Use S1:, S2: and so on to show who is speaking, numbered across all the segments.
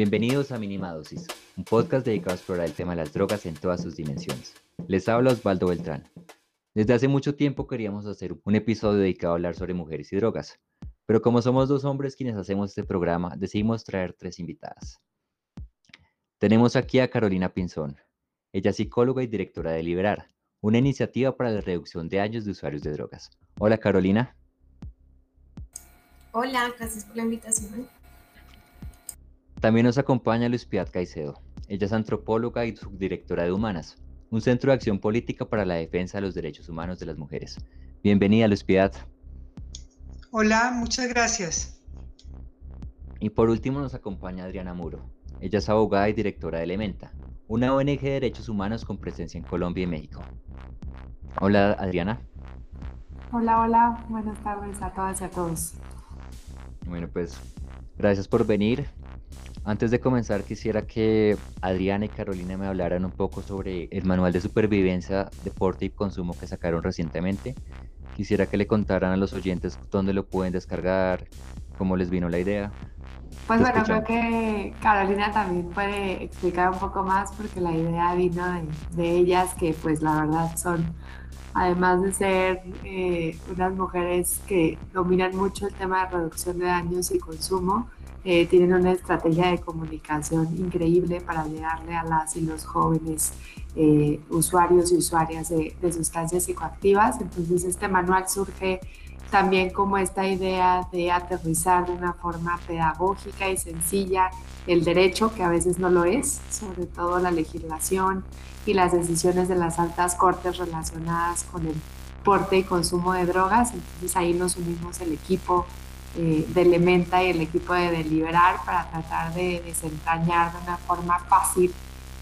S1: Bienvenidos a Minimadosis, un podcast dedicado a explorar el tema de las drogas en todas sus dimensiones. Les habla Osvaldo Beltrán. Desde hace mucho tiempo queríamos hacer un episodio dedicado a hablar sobre mujeres y drogas, pero como somos dos hombres quienes hacemos este programa, decidimos traer tres invitadas. Tenemos aquí a Carolina Pinzón. Ella es psicóloga y directora de Liberar, una iniciativa para la reducción de años de usuarios de drogas. Hola Carolina.
S2: Hola, gracias por la invitación.
S1: También nos acompaña Luis Piat Caicedo. Ella es antropóloga y subdirectora de Humanas, un centro de acción política para la defensa de los derechos humanos de las mujeres. Bienvenida, Luis Piat.
S3: Hola, muchas gracias.
S1: Y por último nos acompaña Adriana Muro. Ella es abogada y directora de Elementa, una ONG de derechos humanos con presencia en Colombia y México. Hola, Adriana.
S4: Hola, hola. Buenas tardes a todas y a todos.
S1: Bueno, pues gracias por venir. Antes de comenzar, quisiera que Adriana y Carolina me hablaran un poco sobre el manual de supervivencia, deporte y consumo que sacaron recientemente. Quisiera que le contaran a los oyentes dónde lo pueden descargar, cómo les vino la idea.
S4: Pues bueno, creo que Carolina también puede explicar un poco más porque la idea vino de, ellas que pues la verdad son, además de ser eh, unas mujeres que dominan mucho el tema de reducción de daños y consumo, eh, tienen una estrategia de comunicación increíble para llegarle a las y los jóvenes eh, usuarios y usuarias de, de, sustancias psicoactivas. Entonces este manual surge también como esta idea de aterrizar de una forma pedagógica y sencilla el derecho, que a veces no lo es, sobre todo la legislación y las decisiones de las altas cortes relacionadas con el porte y consumo de drogas. Entonces ahí nos unimos el equipo eh, de Elementa y el equipo de Deliberar para tratar de desentrañar de una forma fácil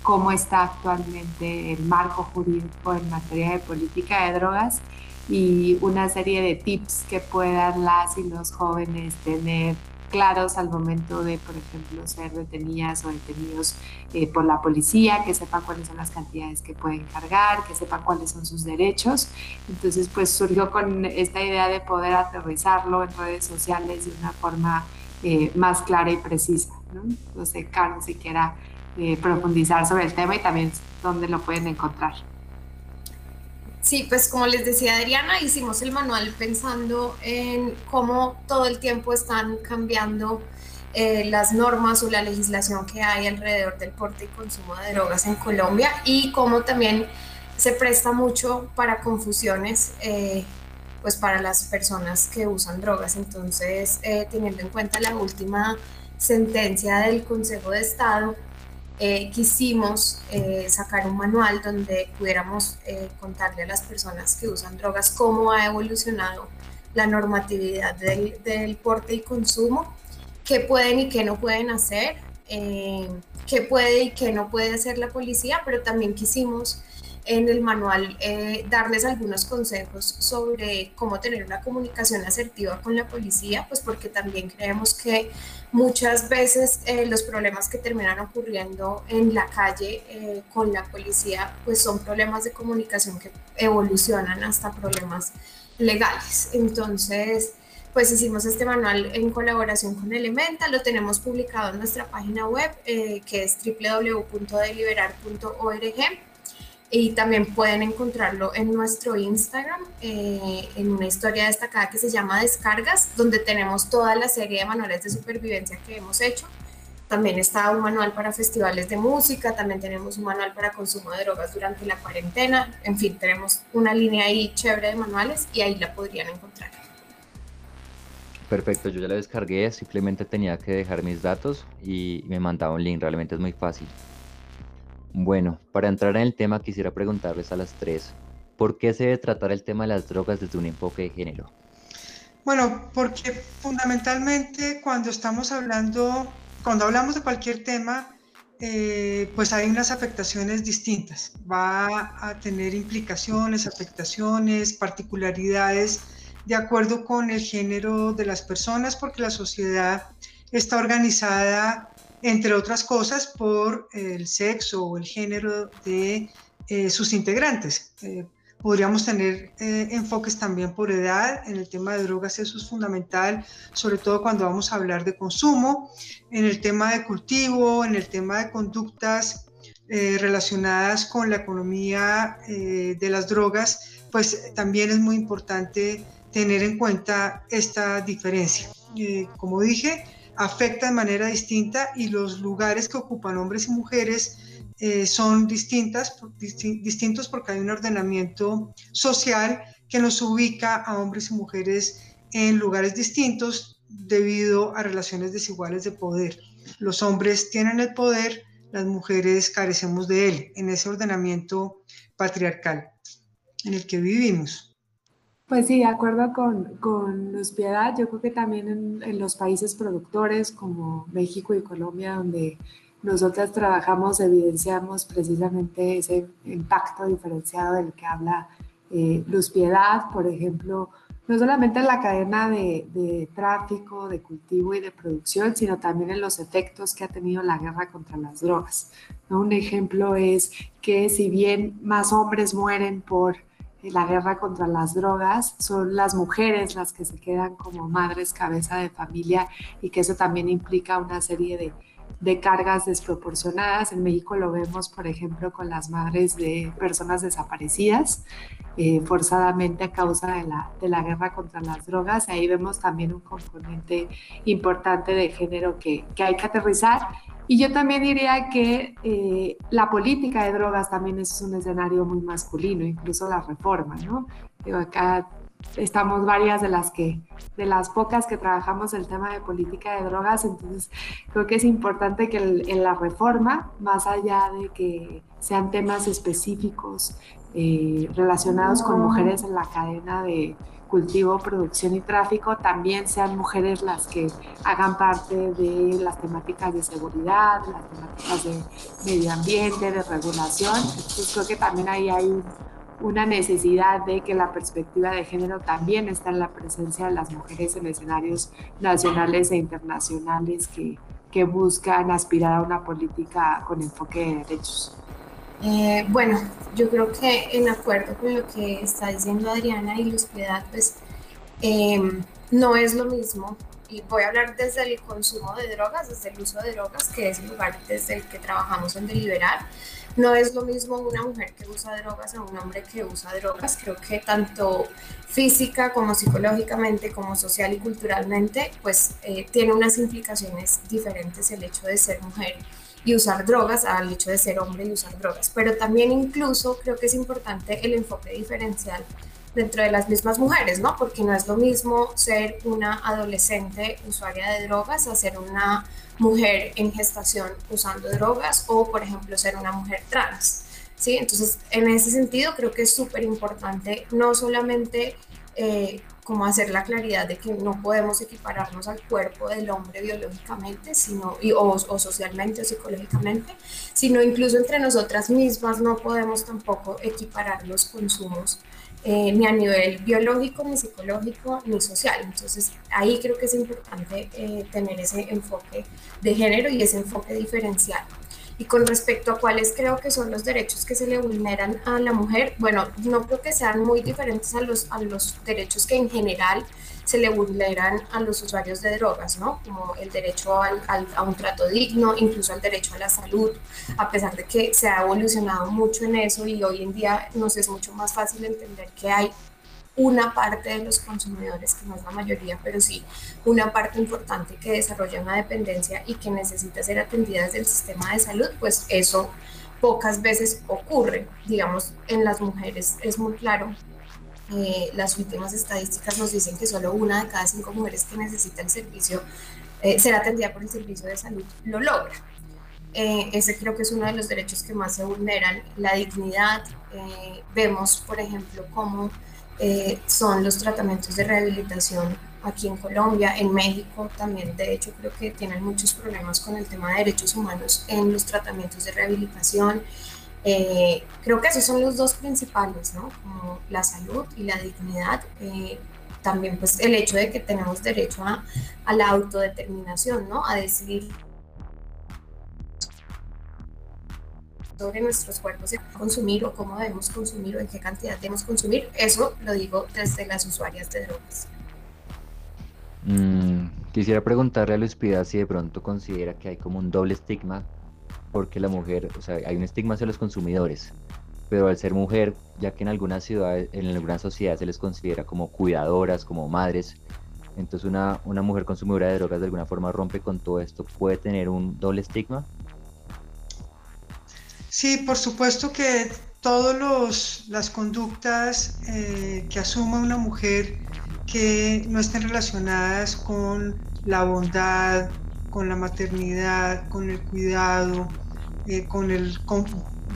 S4: cómo está actualmente el marco jurídico en materia de política de drogas y una serie de tips que puedan las y los jóvenes tener claros al momento de, por ejemplo, ser detenidas o detenidos eh, por la policía, que sepan cuáles son las cantidades que pueden cargar, que sepan cuáles son sus derechos. Entonces, pues surgió con esta idea de poder aterrizarlo en redes sociales de una forma eh, más clara y precisa. ¿no? sé, Carlos, si quiera eh, profundizar sobre el tema y también dónde lo pueden encontrar.
S2: Sí, pues como les decía Adriana, hicimos el manual pensando en cómo todo el tiempo están cambiando eh, las normas o la legislación que hay alrededor del porte y consumo de drogas en Colombia y cómo también se presta mucho para confusiones eh, pues para las personas que usan drogas. Entonces, eh, teniendo en cuenta la última sentencia del Consejo de Estado, eh, quisimos eh, sacar un manual donde pudiéramos eh, contarle a las personas que usan drogas cómo ha evolucionado la normatividad del, del porte y consumo, qué pueden y qué no pueden hacer, qué puede y qué no puede hacer la policía, pero también quisimos en el manual eh, darles algunos consejos sobre cómo tener una comunicación asertiva con la policía, pues porque también creemos que muchas veces eh, los problemas que terminan ocurriendo en la calle eh, con la policía, pues son problemas de comunicación que evolucionan hasta problemas legales. Entonces, pues hicimos este manual en colaboración con Elementa, lo tenemos publicado en nuestra página web que es www.deliberar.org y también pueden encontrarlo en nuestro Instagram, eh, en una historia destacada que se llama Descargas, donde tenemos toda la serie de manuales de supervivencia que hemos hecho. También está un manual para festivales de música, también tenemos un manual para consumo de drogas durante la cuarentena. En fin, tenemos una línea ahí chévere de manuales y ahí la podrían encontrar.
S1: Perfecto, yo ya la descargué, simplemente tenía que dejar mis datos y me mandaba un link, realmente es muy fácil. Bueno, para entrar en el tema quisiera preguntarles a las tres, ¿por qué se debe tratar el tema de las drogas desde un enfoque de género?
S3: Bueno, porque fundamentalmente cuando estamos hablando, cuando hablamos de cualquier tema, eh, pues hay unas afectaciones distintas. Va a tener implicaciones, afectaciones, particularidades de acuerdo con el género de las personas, porque la sociedad está organizada entre otras cosas por el sexo o el género de eh, sus integrantes. Eh, Podríamos tener eh, enfoques también por edad. En el tema de drogas eso es fundamental, sobre todo cuando vamos a hablar de consumo. En el tema de cultivo, en el tema de conductas relacionadas con la economía de las drogas, pues también es muy importante tener en cuenta esta diferencia. como dije, afecta de manera distinta y los lugares que ocupan hombres y mujeres eh, son distintas, distintos porque hay un ordenamiento social que nos ubica a hombres y mujeres en lugares distintos debido a relaciones desiguales de poder. Los hombres tienen el poder, las mujeres carecemos de él, en ese ordenamiento patriarcal en el que vivimos.
S4: Pues sí, de acuerdo con, con Luz Piedad, yo creo que también en, los países productores como México y Colombia, donde nosotras trabajamos, evidenciamos precisamente ese impacto diferenciado del que habla eh, Luz Piedad, por ejemplo, no solamente en la cadena de, tráfico, de cultivo y de producción, sino también en los efectos que ha tenido la guerra contra las drogas. Un ejemplo es que si bien más hombres mueren por la guerra contra las drogas, son las mujeres las que se quedan como madres cabeza de familia y que eso también implica una serie de, de cargas desproporcionadas. En México lo vemos, por ejemplo, con las madres de personas desaparecidas eh, forzadamente a causa de la, de la guerra contra las drogas. Ahí vemos también un componente importante de género que, que hay que aterrizar y yo también diría que eh, la política de drogas también es un escenario muy masculino, incluso la reforma, ¿no? Digo, acá estamos varias de las que, de las pocas que trabajamos el tema de política de drogas, entonces creo que es importante que en la reforma, más allá de que sean temas específicos eh, relacionados con mujeres en la cadena de cultivo, producción y tráfico también sean mujeres las que hagan parte de las temáticas de seguridad, las temáticas de medio ambiente, de regulación. Entonces creo que también ahí hay una necesidad de que la perspectiva de género también está en la presencia de las mujeres en escenarios nacionales e internacionales que, que buscan aspirar a una política con enfoque de derechos.
S2: Eh, bueno, yo creo que en acuerdo con lo que está diciendo Adriana y Luz Piedad, pues em, no es lo mismo. Y voy a hablar desde el consumo de drogas, desde el uso de drogas, que es el lugar desde el que trabajamos en deliberar. No es lo mismo una mujer que usa drogas a un hombre que usa drogas. Creo que tanto física como psicológicamente, como social y culturalmente, pues eh, tiene unas implicaciones diferentes el hecho de ser mujer y usar drogas al hecho de ser hombre y usar drogas. Pero también incluso creo que es importante el enfoque diferencial dentro de las mismas mujeres, ¿no? Porque no es lo mismo ser una adolescente usuaria de drogas a ser una mujer en gestación usando drogas o, por ejemplo, ser una mujer trans. ¿Sí? Entonces, en ese sentido, creo que es súper importante no solamente eh, como hacer la claridad de que no podemos equipararnos al cuerpo del hombre biológicamente, sino, o, o, socialmente o psicológicamente, sino incluso entre nosotras mismas no podemos tampoco equiparar los consumos eh, ni a nivel biológico, ni psicológico, ni social. Entonces ahí creo que es importante eh, tener ese enfoque de género y ese enfoque diferencial. Y con respecto a cuáles creo que son los derechos que se le vulneran a la mujer, bueno, no creo que sean muy diferentes a los, a los derechos que en general se le vulneran a los usuarios de drogas, ¿no? Como el derecho al, a un trato digno, incluso el derecho a la salud, a pesar de que se ha evolucionado mucho en eso y hoy en día nos es mucho más fácil entender que hay una parte de los consumidores, que no es la mayoría, pero sí una parte importante que desarrolla una dependencia y que necesita ser atendida desde el sistema de salud, pues eso pocas veces ocurre. Digamos, en las mujeres es muy claro. Eh, las últimas estadísticas nos dicen que solo una de cada cinco mujeres que necesita el servicio, eh, ser atendida por el servicio de salud, lo logra. Eh, ese creo que es uno de los derechos que más se vulneran, la dignidad. vemos, por ejemplo, cómo eh, son los tratamientos de rehabilitación aquí en Colombia, en México también, de hecho creo que tienen muchos problemas con el tema de derechos humanos en los tratamientos de rehabilitación. Eh, creo que esos son los dos principales, ¿no? Como la salud y la dignidad. Eh, también pues el hecho de que tenemos derecho a, la autodeterminación, ¿no? A decidir sobre nuestros cuerpos consumir o cómo debemos consumir o en qué cantidad debemos consumir, eso lo digo desde las usuarias de drogas.
S1: Mm, quisiera preguntarle a Luis Pida si de pronto considera que hay como un doble estigma porque la mujer, o sea, hay un estigma hacia los consumidores, pero al ser mujer, ya que en algunas ciudades, en algunas sociedades se les considera como cuidadoras, como madres, entonces una, una mujer consumidora de drogas de alguna forma rompe con todo esto, ¿puede tener un doble estigma?
S3: Sí, por supuesto que todas las conductas eh, que asuma una mujer que no estén relacionadas con la bondad, con la maternidad, con el cuidado, eh, con el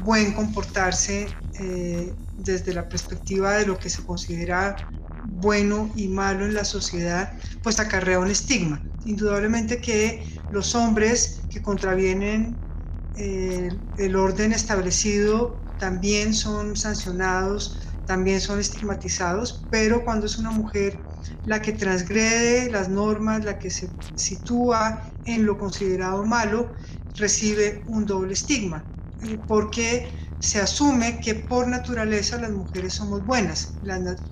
S3: buen comportarse eh, desde la perspectiva de lo que se considera bueno y malo en la sociedad, pues acarrea un estigma. Indudablemente que los hombres que contravienen eh, el orden establecido también son sancionados, también son estigmatizados, pero cuando es una mujer la que transgrede las normas, la que se sitúa en lo considerado malo, recibe un doble estigma, eh, porque se asume que por naturaleza las mujeres somos buenas,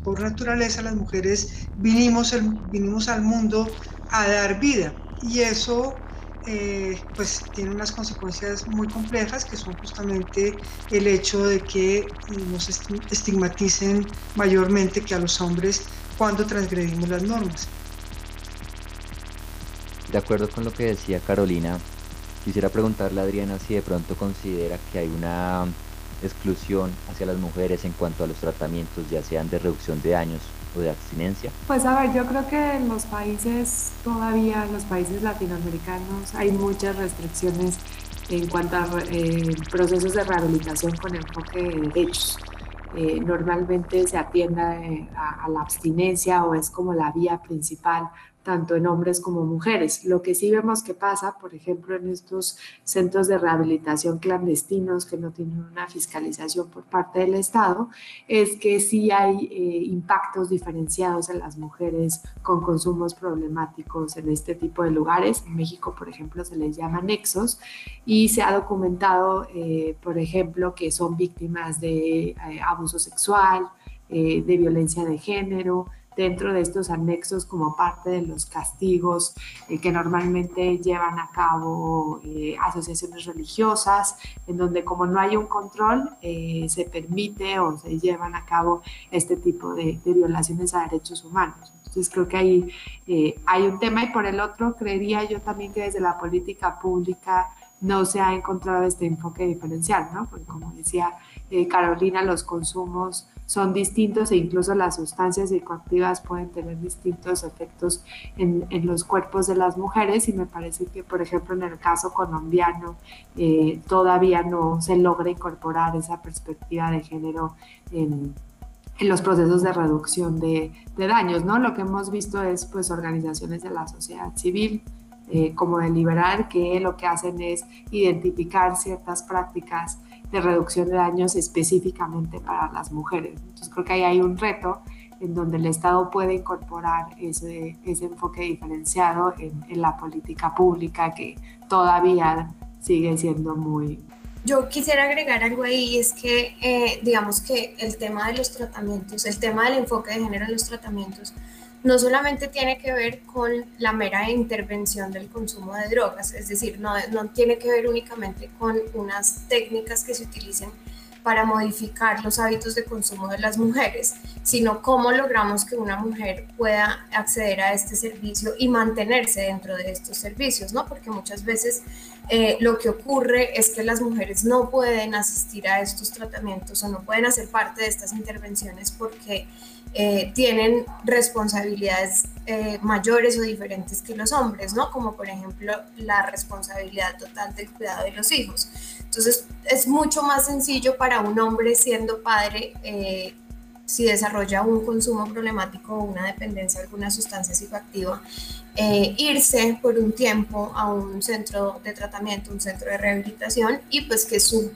S3: por naturaleza las mujeres vinimos, vinimos al mundo a dar vida y eso eh, pues tiene unas consecuencias muy complejas que son justamente el hecho de que nos estigmaticen mayormente que a los hombres cuando transgredimos las normas.
S1: De acuerdo con lo que decía Carolina, quisiera preguntarle a Adriana si de pronto considera que hay una exclusión hacia las mujeres en cuanto a los tratamientos, ya sean de reducción de daños o de abstinencia?
S4: Pues a ver, yo creo que en los países, todavía en los países latinoamericanos, hay muchas restricciones en cuanto a eh, procesos de rehabilitación con enfoque de derechos. Eh, normalmente se atiende a, a, la abstinencia o es como la vía principal tanto en hombres como mujeres. Lo que sí vemos que pasa, por ejemplo, en estos centros de rehabilitación clandestinos que no tienen una fiscalización por parte del Estado, es que sí hay eh, impactos diferenciados en las mujeres con consumos problemáticos en este tipo de lugares. En México, por ejemplo, se les llama nexos y se ha documentado, eh, por ejemplo, que son víctimas de eh, abuso sexual, de violencia de género, dentro de estos anexos como parte de los castigos eh, que normalmente llevan a cabo eh, asociaciones religiosas, en donde como no hay un control, eh, se permite o se llevan a cabo este tipo de, violaciones a derechos humanos. Entonces creo que ahí hay un tema y por el otro creería yo también que desde la política pública no se ha encontrado este enfoque diferencial, ¿no? Porque como decía Carolina, los consumos son distintos e incluso las sustancias psicoactivas pueden tener distintos efectos en, en los cuerpos de las mujeres y me parece que, por ejemplo, en el caso colombiano eh, todavía no se logra incorporar esa perspectiva de género en, en los procesos de reducción de, de, daños, ¿no? Lo que hemos visto es, pues, organizaciones de la sociedad civil, eh, como deliberar que lo que hacen es identificar ciertas prácticas de reducción de daños específicamente para las mujeres. Entonces creo que ahí hay un reto en donde el Estado puede incorporar ese, ese enfoque diferenciado en, en, la política pública que todavía sigue siendo muy...
S2: Yo quisiera agregar algo ahí, es que eh, digamos que el tema de los tratamientos, el tema del enfoque de género en los tratamientos, no solamente tiene que ver con la mera intervención del consumo de drogas, es decir, no, no tiene que ver únicamente con unas técnicas que se utilicen para modificar los hábitos de consumo de las mujeres, sino cómo logramos que una mujer pueda acceder a este servicio y mantenerse dentro de estos servicios, ¿no? Porque muchas veces eh, lo que ocurre es que las mujeres no pueden asistir a estos tratamientos o no pueden hacer parte de estas intervenciones porque eh, tienen responsabilidades eh, mayores o diferentes que los hombres, ¿no? Como por ejemplo la responsabilidad total del cuidado de los hijos. Entonces es mucho más sencillo para un hombre siendo padre eh, si desarrolla un consumo problemático o una dependencia de alguna sustancia psicoactiva, irse por un tiempo a un centro de tratamiento, un centro de rehabilitación y pues que su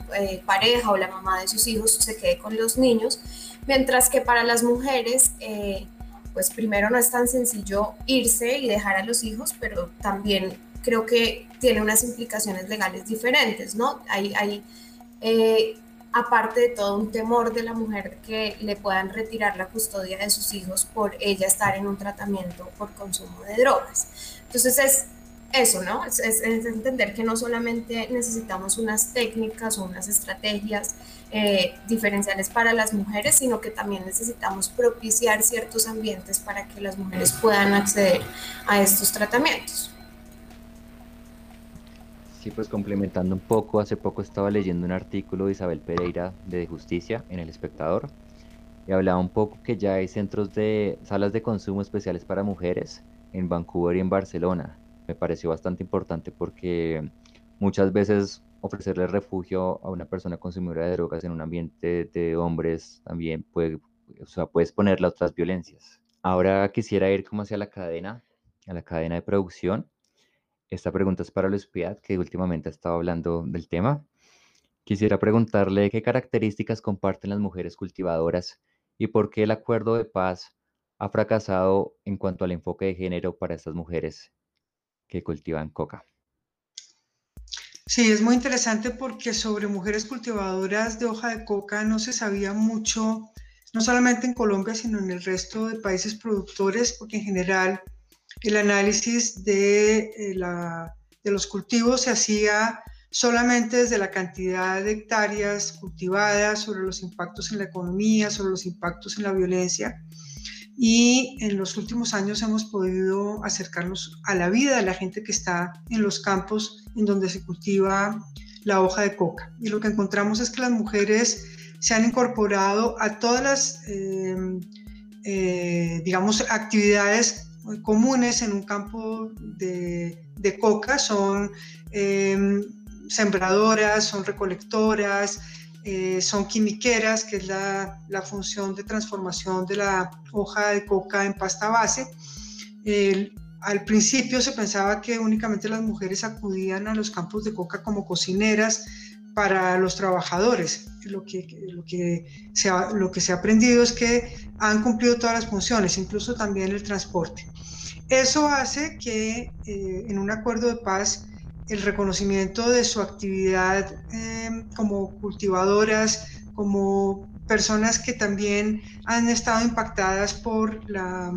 S2: pareja o la mamá de sus hijos se quede con los niños Mientras que para las mujeres, eh, pues primero no es tan sencillo irse y dejar a los hijos, pero también creo que tiene unas implicaciones legales diferentes, ¿no? Hay, hay eh, aparte de todo un temor de la mujer que le puedan retirar la custodia de sus hijos por ella estar en un tratamiento por consumo de drogas. Entonces es eso, ¿no? Es, entender que no solamente necesitamos unas técnicas o unas estrategias eh, diferenciales para las mujeres, sino que también necesitamos propiciar ciertos ambientes para que las mujeres puedan acceder a estos tratamientos.
S1: Sí, pues complementando un poco, hace poco estaba leyendo un artículo de Isabel Pereira de Justicia en El Espectador y hablaba un poco que ya hay centros de salas de consumo especiales para mujeres en Vancouver y en Barcelona. Me pareció bastante importante porque muchas veces ofrecerle refugio a una persona consumidora de drogas en un ambiente de hombres también puede, o sea, puede exponerla a otras violencias. Ahora quisiera ir como hacia la cadena, a la cadena de producción esta pregunta es para Luis Piat, que últimamente ha estado hablando del tema. Quisiera preguntarle qué características comparten las mujeres cultivadoras y por qué el acuerdo de paz ha fracasado en cuanto al enfoque de género para estas mujeres que cultivan coca.
S3: Sí, es muy interesante porque sobre mujeres cultivadoras de hoja de coca no se sabía mucho, no solamente en Colombia, sino en el resto de países productores, porque en general el análisis de, eh, de los cultivos se hacía solamente desde la cantidad de hectáreas cultivadas, sobre los impactos en la economía, sobre los impactos en la violencia. Y en los últimos años hemos podido acercarnos a la vida de la gente que está en los campos en donde se cultiva la hoja de coca. Y lo que encontramos es que las mujeres se han incorporado a todas las, eh, eh, digamos, actividades comunes en un campo de, coca son em, sembradoras, son recolectoras, eh, son quimiqueras, que es la, función de transformación de la hoja de coca en pasta base. al principio se pensaba que únicamente las mujeres acudían a los campos de coca como cocineras para los trabajadores. Lo que, lo, que se lo que se ha aprendido es que han cumplido todas las funciones, incluso también el transporte. Eso hace que eh, en un acuerdo de paz el reconocimiento de su actividad em, como cultivadoras, como personas que también han estado impactadas por la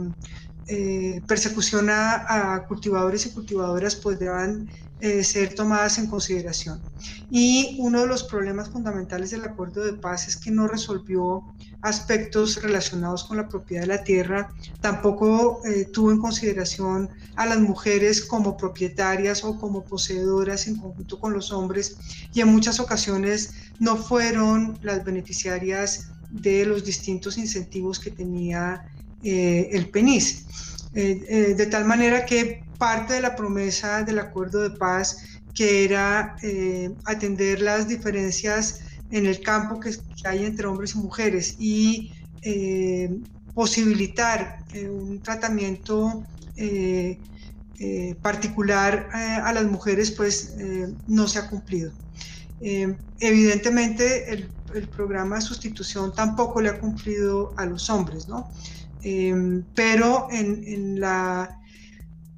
S3: eh, persecución a, cultivadores y cultivadoras, pues deban eh, ser tomadas en consideración. Y uno de los problemas fundamentales del acuerdo de paz es que no resolvió aspectos relacionados con la propiedad de la tierra, tampoco eh, tuvo en consideración a las mujeres como propietarias o como poseedoras en conjunto con los hombres y en muchas ocasiones no fueron las beneficiarias de los distintos incentivos que tenía eh, el PENIS. de tal manera que parte de la promesa del acuerdo de paz, que era eh, atender las diferencias en el campo que, hay entre hombres y mujeres y eh, posibilitar eh, un tratamiento particular a las mujeres, pues no se ha cumplido. evidentemente, el, programa de sustitución tampoco le ha cumplido a los hombres, ¿no? pero en la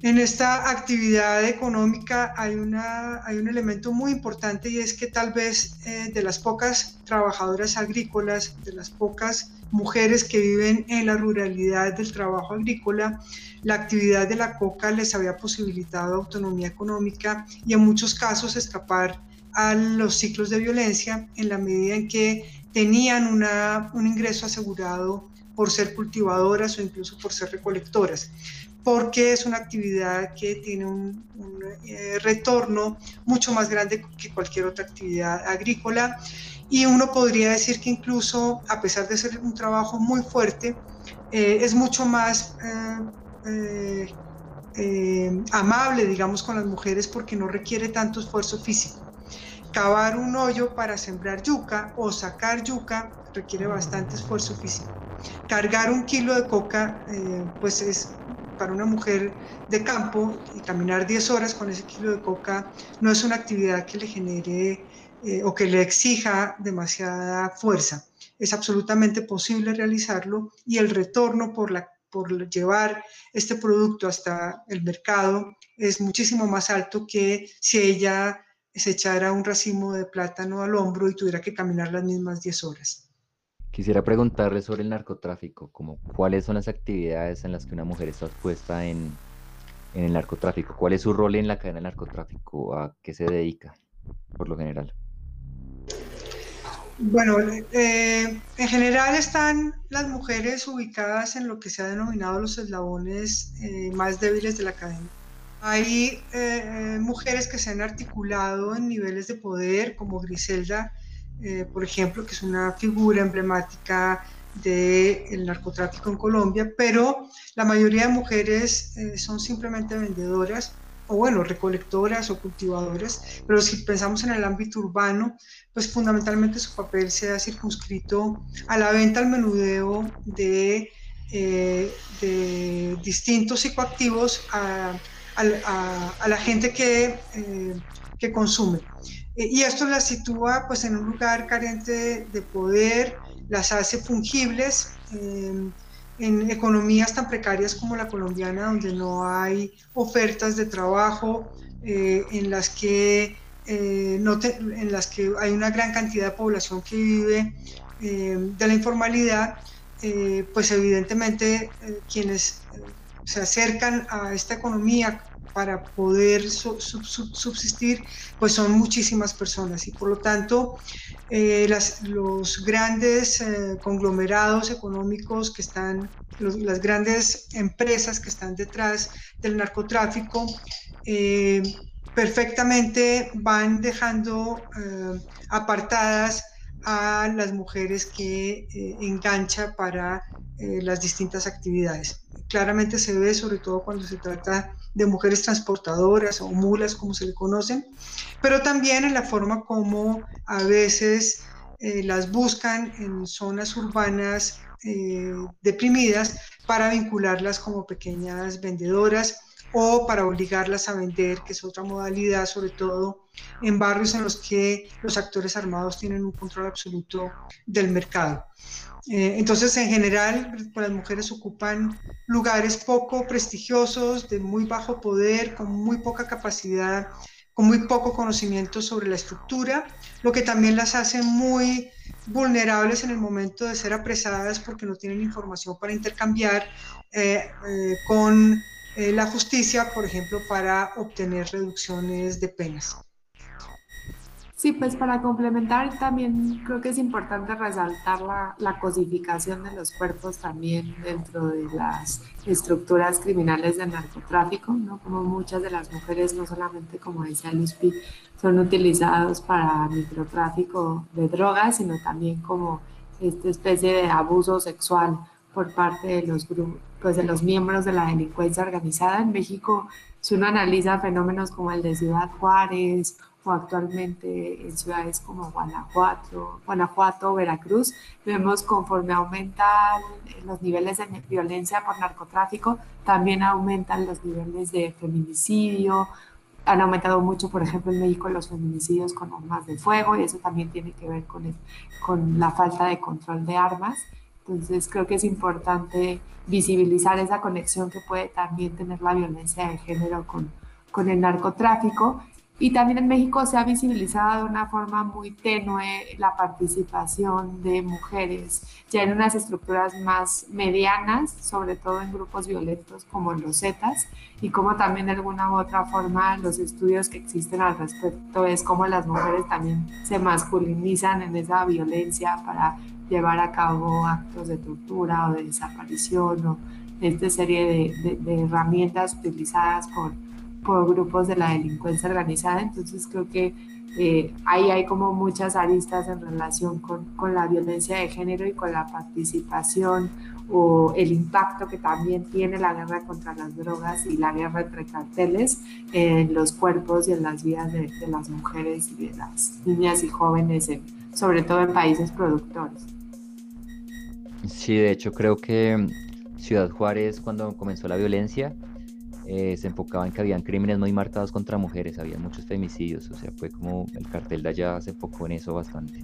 S3: en esta actividad económica hay, una, hay un elemento muy importante y es que tal vez eh, de las pocas trabajadoras agrícolas, de las pocas mujeres que viven en la ruralidad del trabajo agrícola, la actividad de la coca les había posibilitado autonomía económica y en muchos casos escapar a los ciclos de violencia en la medida en que tenían una, un ingreso asegurado por ser cultivadoras o incluso por ser recolectoras porque es una actividad que tiene un, eh, retorno mucho más grande que cualquier otra actividad agrícola y uno podría decir que incluso a pesar de ser un trabajo muy fuerte, eh, es mucho más eh, amable, digamos, con las mujeres porque no requiere tanto esfuerzo físico. Cavar un hoyo para sembrar yuca o sacar yuca requiere bastante esfuerzo físico. Cargar un kilo de coca, pues es para una mujer de campo y caminar 10 horas con ese kilo de coca no es una actividad que le genere eh, o que le exija demasiada fuerza. Es absolutamente posible realizarlo y el retorno por, la, por llevar este producto hasta el mercado es muchísimo más alto que si ella se echara un racimo de plátano al hombro y tuviera que caminar las mismas 10 horas.
S1: Quisiera preguntarle sobre el narcotráfico, como cuáles son las actividades en las que una mujer está expuesta en, el narcotráfico, cuál es su rol en la cadena del narcotráfico, a qué se dedica, por lo general.
S3: Bueno, eh, en general están las mujeres ubicadas en lo que se ha denominado los eslabones eh, más débiles de la cadena. Hay eh, mujeres que se han articulado en niveles de poder, como Griselda, por ejemplo, que es una figura emblemática del narcotráfico en Colombia, pero la mayoría de mujeres son simplemente vendedoras o bueno, recolectoras o cultivadoras, pero si pensamos en el ámbito urbano, pues fundamentalmente su papel se ha circunscrito a la venta al menudeo de, eh, distintos psicoactivos a, la gente que, eh, que consume. Eh, y esto las sitúa pues en un lugar carente de poder, las hace fungibles en economías tan precarias como la colombiana, donde no hay ofertas de trabajo, eh, en, las que, eh, no en las que hay una gran cantidad de población que vive eh, de la informalidad, pues evidentemente quienes se acercan a esta economía para poder subsistir, pues son muchísimas personas y por lo tanto eh, los grandes eh, conglomerados económicos que están, las grandes empresas que están detrás del narcotráfico, eh, perfectamente van dejando apartadas a las mujeres que engancha para las distintas actividades. Claramente se ve sobre todo cuando se trata de mujeres transportadoras o mulas, como se le conocen, pero también en la forma como a veces eh, las buscan en zonas urbanas eh, deprimidas para vincularlas como pequeñas vendedoras o para obligarlas a vender, que es otra modalidad, sobre todo en barrios en los que los actores armados tienen un control absoluto del mercado. Eh, entonces, en general, pues, las mujeres ocupan lugares poco prestigiosos, de muy bajo poder, con muy poca capacidad, con muy poco conocimiento sobre la estructura, lo que también las hace muy vulnerables en el momento de ser apresadas porque no tienen información para intercambiar eh, eh, con la justicia, por ejemplo, para obtener reducciones de penas.
S4: Sí, pues para complementar también creo que es importante resaltar la, la, cosificación de los cuerpos también dentro de las estructuras criminales del narcotráfico, ¿no? Como muchas de las mujeres, no solamente como decía Luzpi, son utilizados para microtráfico de drogas, sino también como esta especie de abuso sexual por parte de los pues de los miembros de la delincuencia organizada. En México, si uno analiza fenómenos como el de Ciudad Juárez o actualmente en ciudades como Guanajuato, Guanajuato, Veracruz, vemos conforme aumentan los niveles de violencia por narcotráfico, también aumentan los niveles de feminicidio, han aumentado mucho, por ejemplo, en México los feminicidios con armas de fuego y eso también tiene que ver con, con la falta de control de armas. Entonces creo que es importante visibilizar esa conexión que puede también tener la violencia de género con, con el narcotráfico y también en México se ha visibilizado de una forma muy tenue la participación de mujeres, ya en unas estructuras más medianas, sobre todo en grupos violentos como los Zetas, y como también de alguna u otra forma los estudios que existen al respecto es cómo las mujeres también se masculinizan en esa violencia para llevar a cabo actos de tortura o de desaparición o esta serie de, de herramientas utilizadas por por grupos de la delincuencia organizada. Entonces creo que eh, ahí hay como muchas aristas en relación con, con, la violencia de género y con la participación o el impacto que también tiene la guerra contra las drogas y la guerra entre carteles en los cuerpos y en las vidas de, las mujeres y de las niñas y jóvenes, sobre todo en países productores.
S1: Sí, de hecho creo que Ciudad Juárez cuando comenzó la violencia eh, se enfocaba en que habían crímenes muy marcados contra mujeres, había muchos femicidios, o sea, fue como el cartel de allá se enfocó en eso bastante.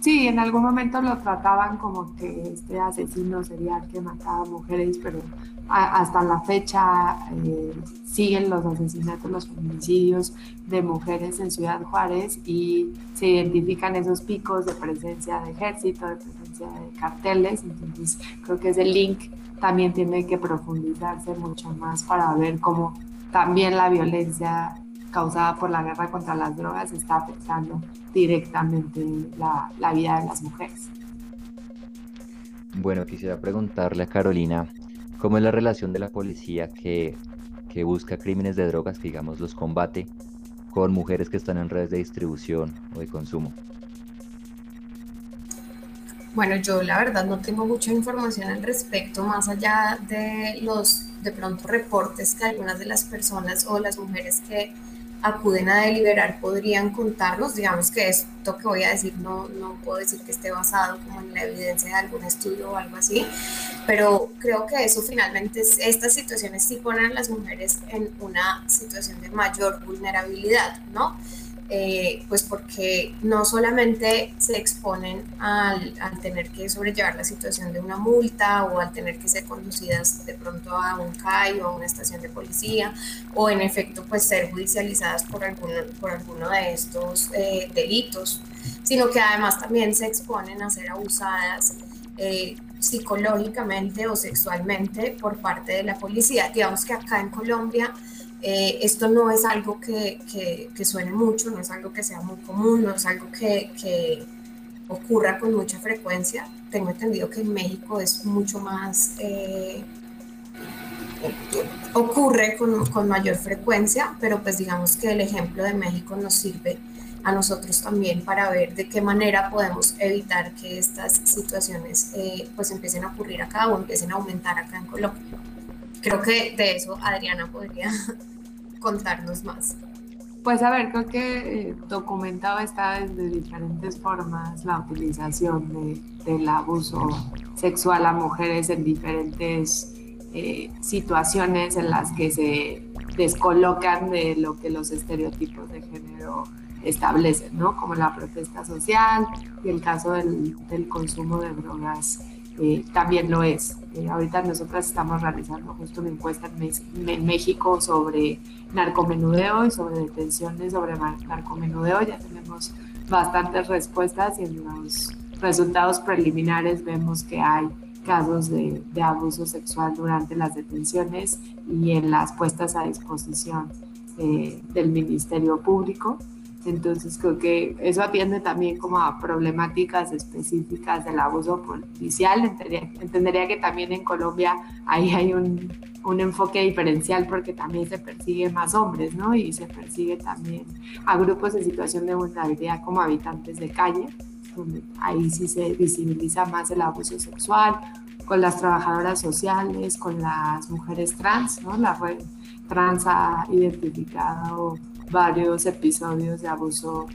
S4: Sí, en algún momento lo trataban como que este asesino sería el que mataba mujeres, pero hasta la fecha eh, siguen los asesinatos, los feminicidios de mujeres en Ciudad Juárez y se identifican esos picos de presencia de ejército, de presencia carteles. Entonces creo que ese link también tiene que profundizarse mucho más para ver cómo también la violencia causada por la guerra contra las drogas está afectando directamente la, la vida de las mujeres.
S1: Bueno, quisiera preguntarle a Carolina, ¿cómo es la relación de la policía que, que busca crímenes de drogas, que digamos los combate, con mujeres que están en redes de distribución o de consumo?
S2: Bueno, yo la verdad no tengo mucha información al respecto, más allá de los de pronto reportes que algunas de las personas o las mujeres que acuden a deliberar podrían contarnos, digamos que esto que voy a decir no, no puedo decir que esté basado como en la evidencia de algún estudio o algo así, pero creo que eso finalmente, estas situaciones sí ponen a las mujeres en una situación de mayor vulnerabilidad, ¿no? Eh, pues porque no solamente se exponen al, tener que sobrellevar la situación de una multa o al tener que ser conducidas de pronto a un CAI o a una estación de policía o en efecto pues ser judicializadas por alguno, por alguno de estos eh, delitos, sino que además también se exponen a ser abusadas eh, psicológicamente o sexualmente por parte de la policía. Digamos que acá en Colombia eh, esto no es algo que, suene mucho, no es algo que sea muy común, no es algo que, ocurra con mucha frecuencia. Tengo entendido que en México es mucho más, eh, ocurre con, con, mayor frecuencia, pero pues digamos que el ejemplo de México nos sirve a nosotros también para ver de qué manera podemos evitar que estas situaciones eh, pues empiecen a ocurrir acá o empiecen a aumentar acá en Colombia creo que de eso Adriana podría contarnos más.
S4: Pues a ver, creo que eh, documentado está desde diferentes formas la utilización de, del abuso sexual a mujeres en diferentes eh, situaciones en las que se descolocan de lo que los estereotipos de género establecen, ¿no? Como la protesta social y el caso del consumo de drogas eh, también lo es. Eh, ahorita nosotras estamos realizando justo una encuesta en, México sobre narcomenudeo y sobre detenciones sobre narcomenudeo. Ya tenemos bastantes respuestas y en los resultados preliminares vemos que hay casos de, abuso sexual durante las detenciones y en las puestas a disposición eh, del Ministerio Público. Entonces creo que eso atiende también como a problemáticas específicas del abuso policial. Entendería, entendería que también en Colombia ahí hay un, un, enfoque diferencial porque también se persigue más hombres, ¿no? Y se persigue también a grupos en situación de vulnerabilidad como habitantes de calle, donde ahí sí se visibiliza más el abuso sexual, con las trabajadoras sociales, con las mujeres trans, ¿no? La red trans ha identificado varios episodios de abuso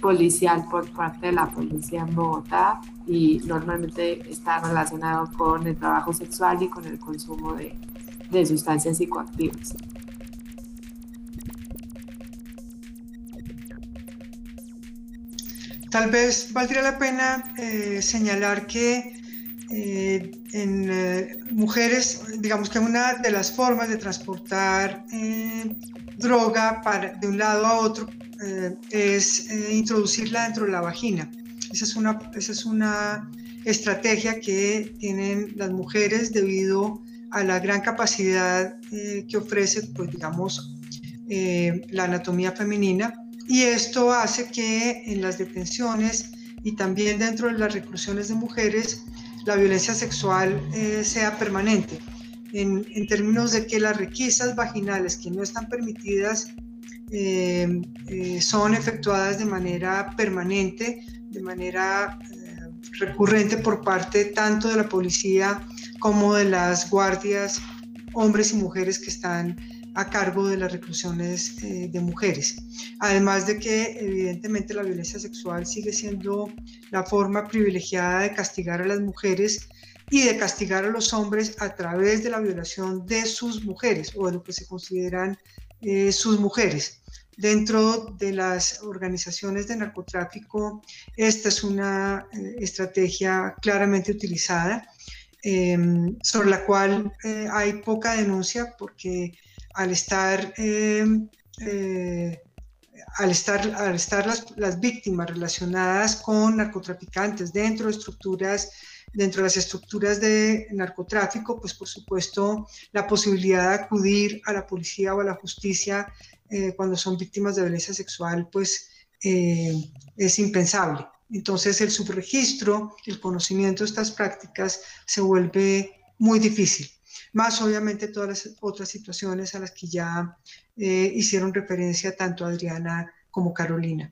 S4: policial por parte de la policía en Bogotá y normalmente está relacionado con el trabajo sexual y con el consumo de, sustancias psicoactivas.
S3: Tal vez valdría la pena eh, señalar que eh, en eh, mujeres, digamos que una de las formas de transportar droga para, de un lado a otro eh, es eh, introducirla dentro de la vagina. Esa es una, esa es una estrategia que tienen las mujeres debido a la gran capacidad eh, que ofrece, pues digamos, la anatomía femenina. Y esto hace que en las detenciones y también dentro de las reclusiones de mujeres, la violencia sexual sea permanente en, términos de que las requisas vaginales que no están permitidas eh, eh, son efectuadas de manera permanente, de manera eh, recurrente por parte tanto de la policía como de las guardias, hombres y mujeres que están a cargo de las reclusiones de mujeres. Además de que evidentemente la violencia sexual sigue siendo la forma privilegiada de castigar a las mujeres y de castigar a los hombres a través de la violación de sus mujeres o de lo que se consideran eh, sus mujeres. dentro de las organizaciones de narcotráfico, esta es una eh, estrategia claramente utilizada, em, sobre la cual eh, hay poca denuncia porque al estar, em, al estar, al estar las, las víctimas relacionadas con narcotraficantes dentro de estructuras dentro de las estructuras de narcotráfico, pues por supuesto la posibilidad de acudir a la policía o a la justicia eh, cuando son víctimas de violencia sexual, pues eh, es impensable. Entonces el subregistro, el conocimiento de estas prácticas se vuelve muy difícil. Más obviamente todas las otras situaciones a las que ya eh, hicieron referencia tanto Adriana como Carolina.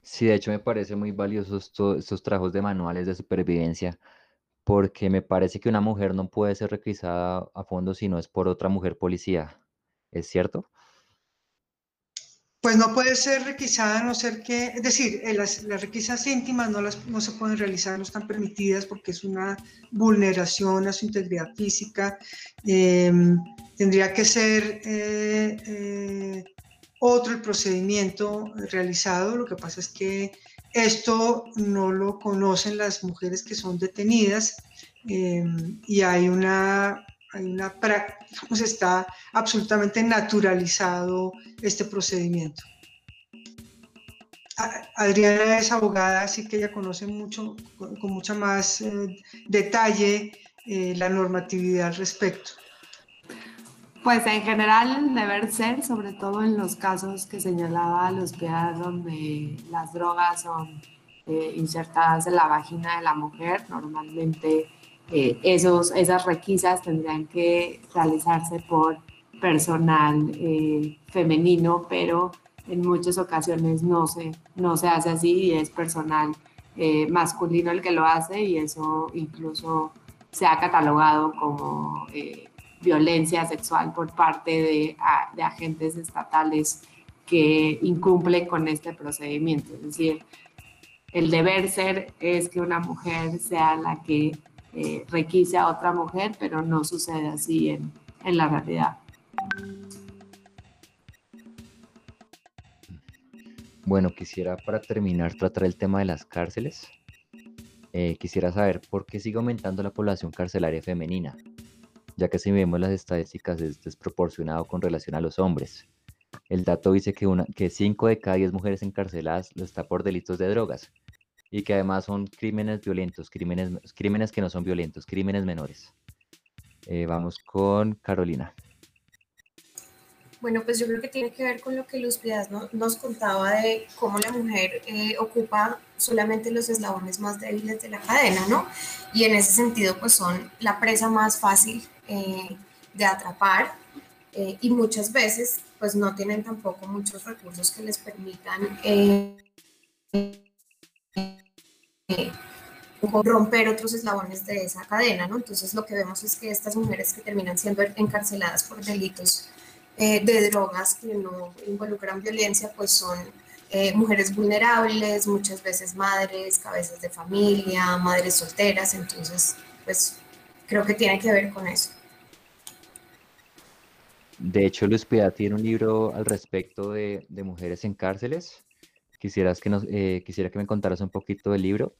S1: Sí, de hecho me parece muy valioso estos trabajos de manuales de supervivencia, porque me parece que una mujer no puede ser requisada a fondo si no es por otra mujer policía. ¿Es cierto?
S3: Pues no puede ser requisada no ser que, es decir, eh, las, requisas íntimas no, las, no se pueden realizar, no están permitidas porque es una vulneración a su integridad física. Em, tendría que ser eh, eh, otro el procedimiento realizado. Lo que pasa es que esto no lo conocen las mujeres que son detenidas em, y hay una, está absolutamente naturalizado este procedimiento. Adriana es abogada, así que ella conoce mucho, con, mucha más eh, detalle eh, la normatividad al respecto.
S4: Pues en general deber ser, sobre todo en los casos que señalaba los piedad donde las drogas son eh, insertadas en la vagina de la mujer, normalmente eh, esos, esas requisas tendrían que realizarse por personal eh, femenino, pero en muchas ocasiones no se, no se hace así y es personal masculino el que lo hace y eso incluso se ha catalogado como violencia sexual por parte de, agentes estatales que incumplen con este procedimiento. Es decir, el deber ser es que una mujer sea la que eh, requise a otra mujer, pero no sucede así en, la realidad.
S1: Bueno, quisiera para terminar tratar el tema de las cárceles. Eh, quisiera saber por qué sigue aumentando la población carcelaria femenina ya que si vemos las estadísticas es desproporcionado con relación a los hombres. El dato dice que, una, que 5 de cada 10 mujeres encarceladas lo está por delitos de drogas y que además son crímenes violentos, crímenes, crímenes que no son violentos, crímenes menores. Eh, vamos con Carolina.
S2: Bueno, pues yo creo que tiene que ver con lo que Luz Piedad nos contaba de cómo la mujer eh, ocupa solamente los eslabones más débiles de la cadena, ¿no? Y en ese sentido, pues son la presa más fácil eh, de atrapar eh, y muchas veces, pues no tienen tampoco muchos recursos que les permitan romper otros eslabones de esa cadena, ¿no? Entonces lo que vemos es que estas mujeres que terminan siendo encarceladas por delitos eh, de drogas que no involucran violencia, pues son eh, mujeres vulnerables, muchas veces madres, cabezas de familia, madres solteras, entonces, pues creo que tiene que ver con eso.
S1: De hecho, Luz Piedad tiene un libro al respecto de mujeres en cárceles. Quisieras que nos, eh, quisiera que me contaras un poquito del libro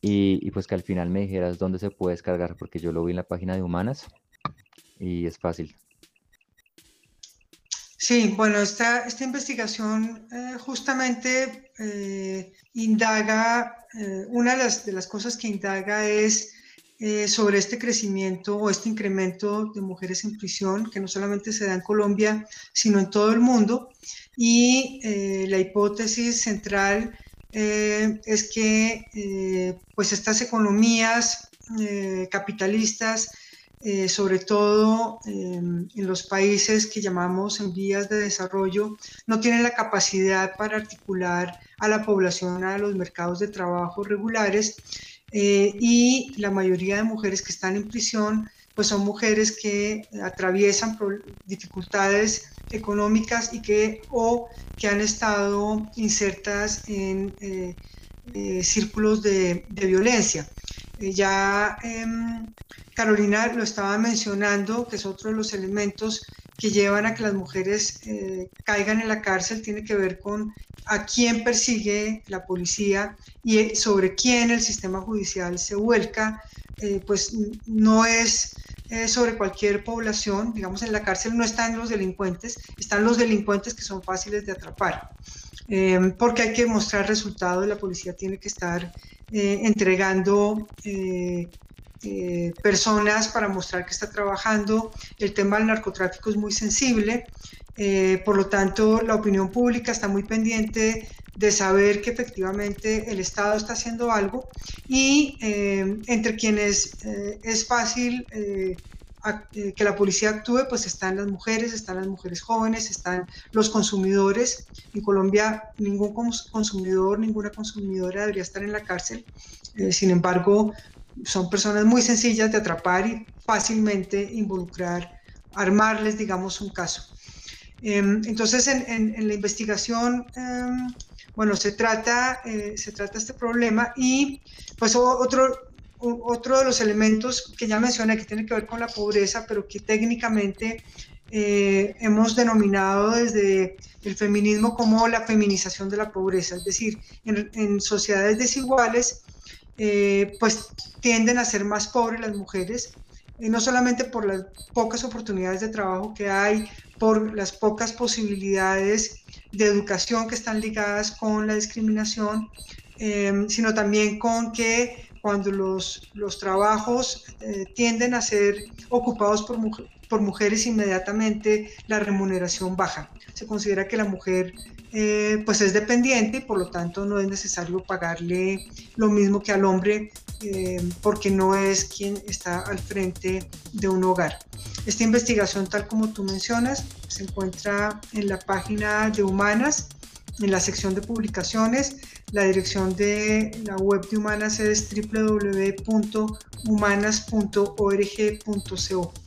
S1: y, y, pues que al final me dijeras dónde se puede descargar, porque yo lo vi en la página de Humanas y es fácil.
S3: Sí, bueno, esta, esta investigación eh, justamente eh, indaga, una de las, de las, cosas que indaga es sobre este crecimiento o este incremento de mujeres en prisión, que no solamente se da en Colombia, sino en todo el mundo. Y la hipótesis central es que pues estas economías capitalistas eh, sobre todo en los países que llamamos en vías de desarrollo, no tienen la capacidad para articular a la población a los mercados de trabajo regulares eh, y la mayoría de mujeres que están en prisión pues son mujeres que atraviesan dificultades económicas y que o que han estado insertas en eh, círculos de, de violencia. ya em, Carolina lo estaba mencionando, que es otro de los elementos que llevan a que las mujeres eh, caigan en la cárcel tiene que ver con a quién persigue la policía y sobre quién el sistema judicial se vuelca, eh, pues no es eh, sobre cualquier población, digamos en la cárcel no están los delincuentes, están los delincuentes que son fáciles de atrapar, porque hay que mostrar resultados, la policía tiene que estar entregando eh, personas para mostrar que está trabajando. El tema del narcotráfico es muy sensible, eh, por lo tanto la opinión pública está muy pendiente de saber que efectivamente el Estado está haciendo algo y eh, entre quienes es fácil que la policía actúe, pues están las mujeres, están las mujeres jóvenes, están los consumidores. En Colombia ningún consumidor, ninguna consumidora debería estar en la cárcel. sin embargo, son personas muy sencillas de atrapar y fácilmente involucrar, armarles, digamos, un caso. Em, entonces, en, la investigación, em, bueno, se trata, eh, se trata este problema y pues otro, otro de los elementos que ya mencioné que tiene que ver con la pobreza, pero que técnicamente eh, hemos denominado desde el feminismo como la feminización de la pobreza, es decir, en, en sociedades desiguales, eh, pues tienden a ser más pobres las mujeres, no solamente por las pocas oportunidades de trabajo que hay, por las pocas posibilidades de educación que están ligadas con la discriminación, eh, sino también con que cuando los, los trabajos eh, tienden a ser ocupados por mujeres inmediatamente, la remuneración baja. Se considera que la mujer eh, pues es dependiente y por lo tanto no es necesario pagarle lo mismo que al hombre eh, porque no es quien está al frente de un hogar. Esta investigación, tal como tú mencionas, se encuentra en la página de Humanas, en la sección de publicaciones. La dirección de la web de Humanas es www.humanas.org.co.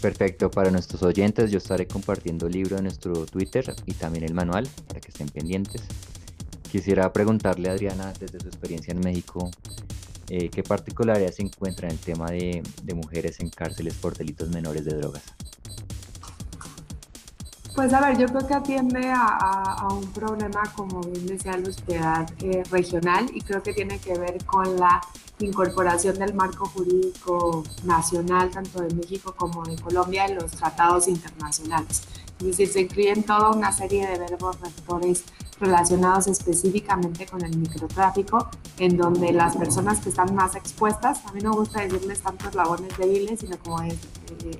S1: Perfecto, para nuestros oyentes yo estaré compartiendo el libro en nuestro Twitter y también el manual para que estén pendientes. Quisiera preguntarle a Adriana, desde su experiencia en México, eh, ¿qué particularidades se encuentra en el tema de, mujeres en cárceles por delitos menores de drogas?
S4: Pues a ver, yo creo que atiende a, un problema, como bien decía la eh, regional y creo que tiene que ver con la incorporación del marco jurídico nacional, tanto de México como de Colombia, en los tratados internacionales. Es decir, se incluyen toda una serie de verbos rectores relacionados específicamente con el microtráfico, en donde las personas que están más expuestas, a mí no gusta decirles tanto eslabones débiles, sino como eh,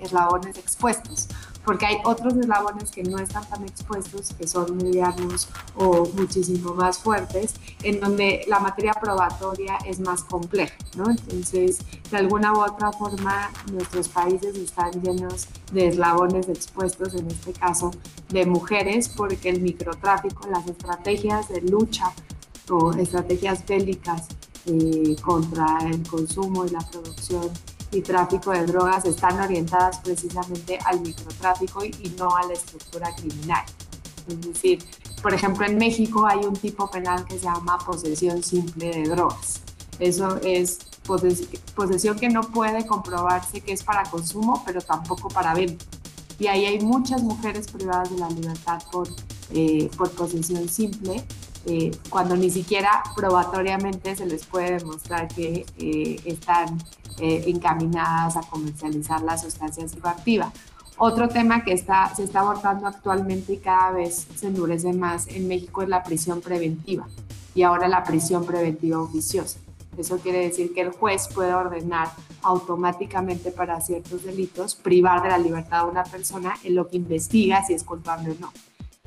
S4: eslabones expuestos, porque hay otros eslabones que no están tan expuestos, que son medianos o muchísimo más fuertes, en donde la materia probatoria es más compleja, ¿no? Entonces, de alguna u otra forma, nuestros países están llenos de eslabones expuestos, en este caso de mujeres, porque el microtráfico, las estrategias de lucha o estrategias bélicas eh, contra el consumo y la producción y tráfico de drogas están orientadas precisamente al microtráfico y no a la estructura criminal. Es decir, por ejemplo, en México hay un tipo penal que se llama posesión simple de drogas. Eso es posesión que no puede comprobarse que es para consumo, pero tampoco para venta. Y ahí hay muchas mujeres privadas de la libertad por, eh, por posesión simple, eh, cuando ni siquiera probatoriamente se les puede demostrar que eh, están eh, encaminadas a comercializar la sustancia psicoactiva. Otro tema que está, se está abordando actualmente y cada vez se endurece más en México es la prisión preventiva y ahora la prisión preventiva oficiosa. Eso quiere decir que el juez puede ordenar automáticamente para ciertos delitos privar de la libertad a una persona en lo que investiga si es culpable o no.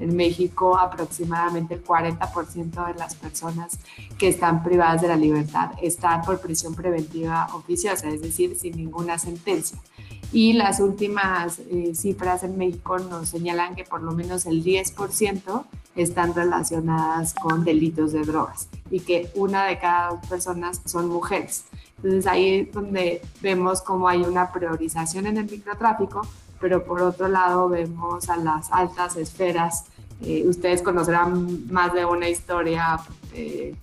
S4: En México, aproximadamente el 40% de las personas que están privadas de la libertad están por prisión preventiva oficiosa, es decir, sin ninguna sentencia. Y las últimas eh, cifras en México nos señalan que por lo menos el 10% están relacionadas con delitos de drogas y que una de cada dos personas son mujeres. Entonces ahí es donde vemos cómo hay una priorización en el microtráfico, pero por otro lado vemos a las altas esferas. Eh, ustedes conocerán más de una historia eh,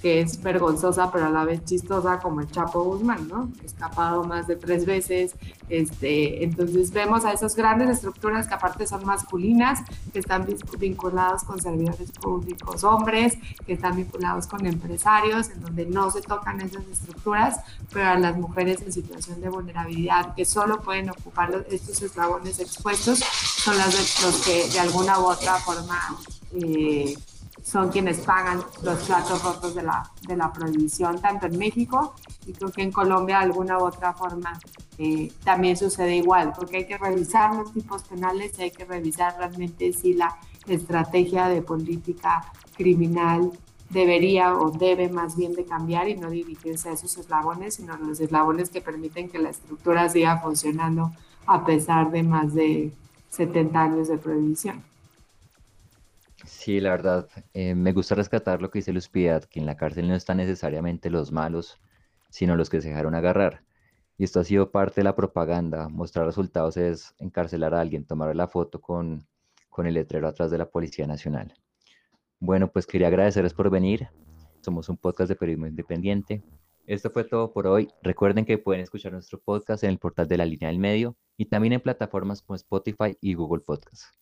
S4: que es vergonzosa pero a la vez chistosa como el Chapo Guzmán, ¿no? Escapado más de tres veces. Este, entonces vemos a esas grandes estructuras que aparte son masculinas, que están vinculados con servidores públicos hombres, que están vinculados con empresarios, en donde no se tocan esas estructuras, pero a las mujeres en situación de vulnerabilidad que solo pueden ocupar estos eslabones expuestos son las los que de alguna u otra forma eh, son quienes pagan los platos rotos de la, de la prohibición, tanto en México y creo que en Colombia de alguna u otra forma eh, también sucede igual, porque hay que revisar los tipos penales y hay que revisar realmente si la estrategia de política criminal debería o debe más bien de cambiar y no dirigirse a esos eslabones, sino a los eslabones que permiten que la estructura siga funcionando a pesar de más de 70 años de prohibición.
S1: Sí, la verdad, eh, me gusta rescatar lo que dice Luz Piedad, que en la cárcel no están necesariamente los malos, sino los que se dejaron agarrar. Y esto ha sido parte de la propaganda. Mostrar resultados es encarcelar a alguien, tomar la foto con, con el letrero atrás de la Policía Nacional. Bueno, pues quería agradecerles por venir. Somos un podcast de periodismo independiente. Esto fue todo por hoy. Recuerden que pueden escuchar nuestro podcast en el portal de la línea del medio y también en plataformas como Spotify y Google Podcasts.